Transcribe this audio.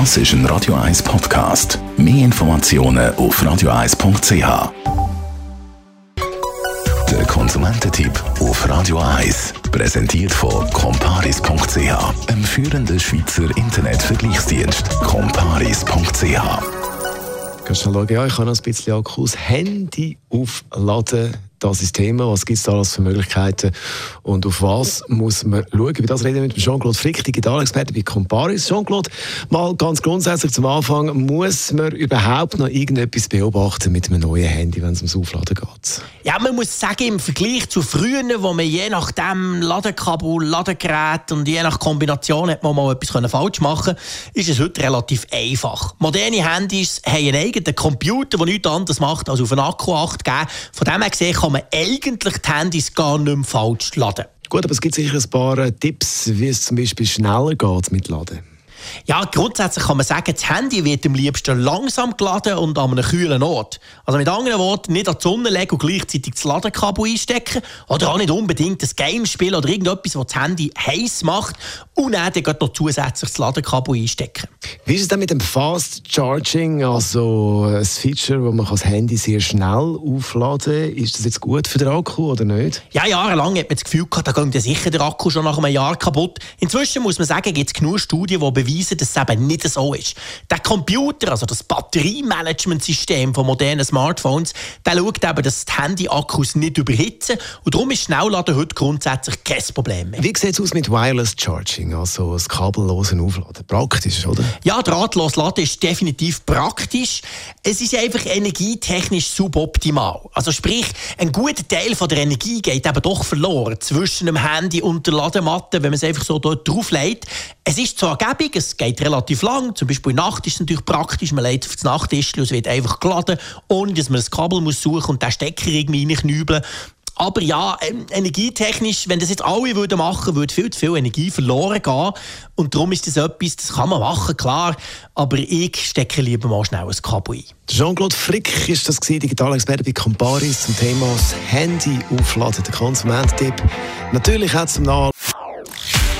Das ist ein Radio 1 Podcast. Mehr Informationen auf radio1.ch. Der Konsumententipp auf Radio 1 präsentiert von comparis.ch, einem führenden Schweizer Internetvergleichsdienst. comparis.ch. Kannst du schauen, ja, ich kann noch ein bisschen Akkus Handy aufladen das ist Thema. Was gibt es da alles für Möglichkeiten? Und auf was muss man schauen? Über das reden wir mit Jean-Claude Frick, Digitalexperte bei Comparis. Jean-Claude, mal ganz grundsätzlich zum Anfang. Muss man überhaupt noch irgendetwas beobachten mit einem neuen Handy, wenn es ums Aufladen geht? Ja, man muss sagen, im Vergleich zu früher, wo man je nach dem Ladekabel, Ladegerät und je nach Kombination hat man mal etwas falsch machen ist es heute relativ einfach. Moderne Handys haben einen eigenen Computer, der nichts anderes macht, als auf einen Akku 8 geben. Von dem her gesehen kann man eigentlich die Handys gar nicht mehr falsch laden. Gut, aber es gibt sicher ein paar Tipps, wie es zum Beispiel schneller geht mit Laden. Ja, grundsätzlich kann man sagen, das Handy wird am liebsten langsam geladen und an einem kühlen Ort. Also mit anderen Worten, nicht an die Sonne legen und gleichzeitig das Ladekabel einstecken oder auch nicht unbedingt das Game spielen oder irgendetwas, das das Handy heiß macht und dann, dann noch zusätzlich das Ladekabel einstecken. Wie ist es denn mit dem Fast Charging, also ein Feature, wo man das Handy sehr schnell aufladen kann? Ist das jetzt gut für den Akku oder nicht? Ja, jahrelang hat man das Gefühl gehabt, da geht sicher der Akku schon nach einem Jahr kaputt. Inzwischen muss man sagen, gibt es genug Studien, die beweisen, dass es eben nicht so ist. Der Computer, also das Batteriemanagementsystem von modernen Smartphones, der schaut eben, dass die Handy-Akkus nicht überhitzen und darum ist Schnellladen heute grundsätzlich kein Problem mehr. Wie sieht es aus mit Wireless Charging, also das kabellose Aufladen? Praktisch, oder? Ja, drahtlos laden ist definitiv praktisch. Es ist einfach energietechnisch suboptimal. Also sprich, ein guter Teil von der Energie geht eben doch verloren zwischen dem Handy und der Ladematte, wenn man es einfach so dort drauflegt. Es ist zwar gäbig, es geht relativ lang. Zum Beispiel in Nacht ist es natürlich praktisch. Man legt auf das Nachttisch und es wird einfach geladen, ohne dass man das Kabel muss suchen und den Stecker irgendwie reinknübeln. Aber ja, ähm, energietechnisch, wenn das jetzt alle würden machen, würde viel zu viel Energie verloren gehen. Und darum ist das etwas, das kann man machen, klar. Aber ich stecke lieber mal schnell ein Kabel ein. Jean-Claude Frick ist das Digitalexperte bei Comparis zum Thema das Handy aufladen, der Konsumententipp. Natürlich hat es zum Nach